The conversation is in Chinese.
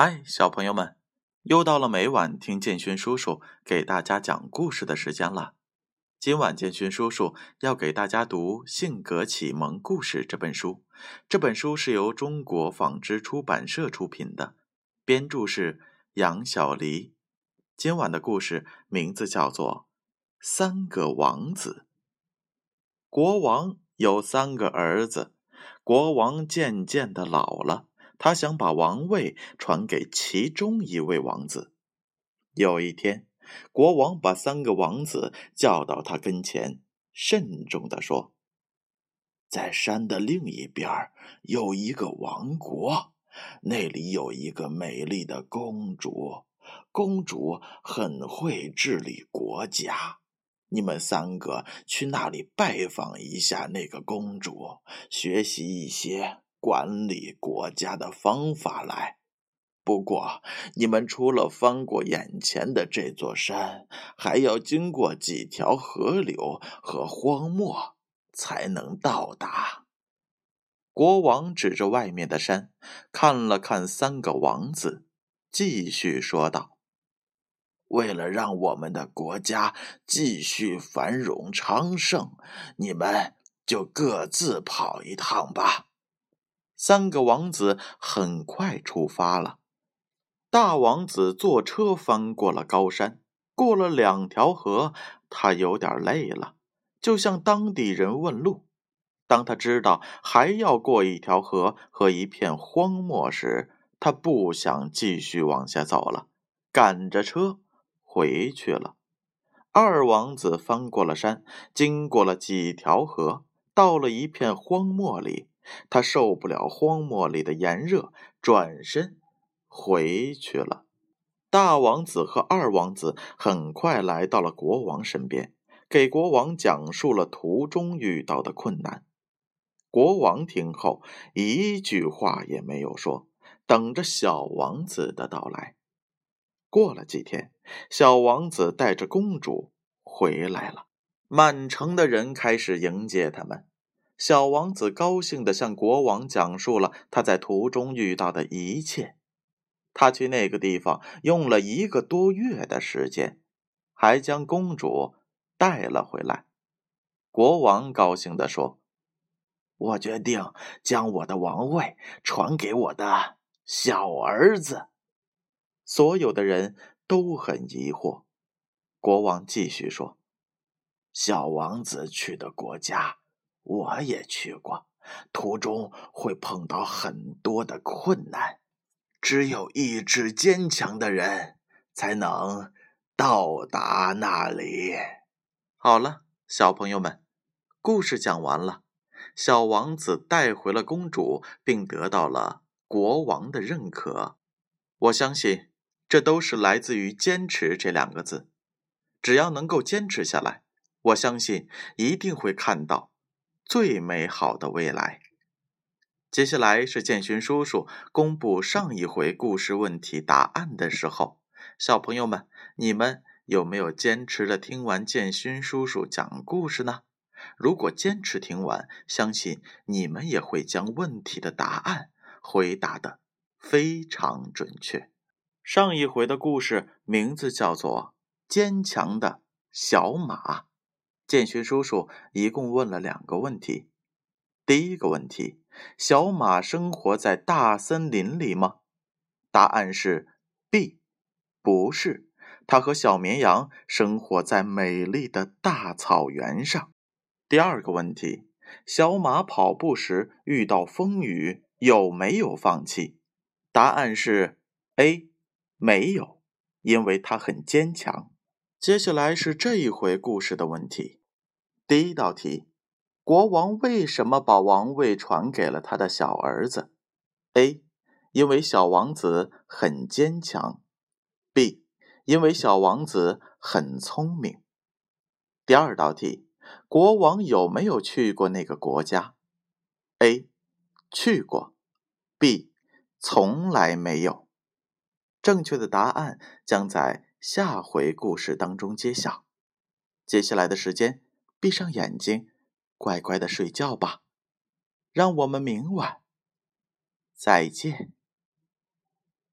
嗨，小朋友们，又到了每晚听建勋叔叔给大家讲故事的时间了。今晚建勋叔叔要给大家读《性格启蒙故事》这本书。这本书是由中国纺织出版社出品的，编著是杨小黎。今晚的故事名字叫做《三个王子》。国王有三个儿子，国王渐渐的老了。他想把王位传给其中一位王子。有一天，国王把三个王子叫到他跟前，慎重地说：“在山的另一边有一个王国，那里有一个美丽的公主，公主很会治理国家。你们三个去那里拜访一下那个公主，学习一些。”管理国家的方法来。不过，你们除了翻过眼前的这座山，还要经过几条河流和荒漠，才能到达。国王指着外面的山，看了看三个王子，继续说道：“为了让我们的国家继续繁荣昌盛，你们就各自跑一趟吧。”三个王子很快出发了。大王子坐车翻过了高山，过了两条河，他有点累了，就向当地人问路。当他知道还要过一条河和一片荒漠时，他不想继续往下走了，赶着车回去了。二王子翻过了山，经过了几条河，到了一片荒漠里。他受不了荒漠里的炎热，转身回去了。大王子和二王子很快来到了国王身边，给国王讲述了途中遇到的困难。国王听后一句话也没有说，等着小王子的到来。过了几天，小王子带着公主回来了，满城的人开始迎接他们。小王子高兴地向国王讲述了他在途中遇到的一切。他去那个地方用了一个多月的时间，还将公主带了回来。国王高兴地说：“我决定将我的王位传给我的小儿子。”所有的人都很疑惑。国王继续说：“小王子去的国家。”我也去过，途中会碰到很多的困难，只有意志坚强的人才能到达那里。好了，小朋友们，故事讲完了。小王子带回了公主，并得到了国王的认可。我相信，这都是来自于“坚持”这两个字。只要能够坚持下来，我相信一定会看到。最美好的未来。接下来是建勋叔叔公布上一回故事问题答案的时候，小朋友们，你们有没有坚持的听完建勋叔叔讲故事呢？如果坚持听完，相信你们也会将问题的答案回答的非常准确。上一回的故事名字叫做《坚强的小马》。建勋叔叔一共问了两个问题。第一个问题：小马生活在大森林里吗？答案是 B，不是。它和小绵羊生活在美丽的大草原上。第二个问题：小马跑步时遇到风雨有没有放弃？答案是 A，没有，因为它很坚强。接下来是这一回故事的问题。第一道题：国王为什么把王位传给了他的小儿子？A. 因为小王子很坚强。B. 因为小王子很聪明。第二道题：国王有没有去过那个国家？A. 去过。B. 从来没有。正确的答案将在下回故事当中揭晓。接下来的时间。闭上眼睛，乖乖的睡觉吧。让我们明晚再见。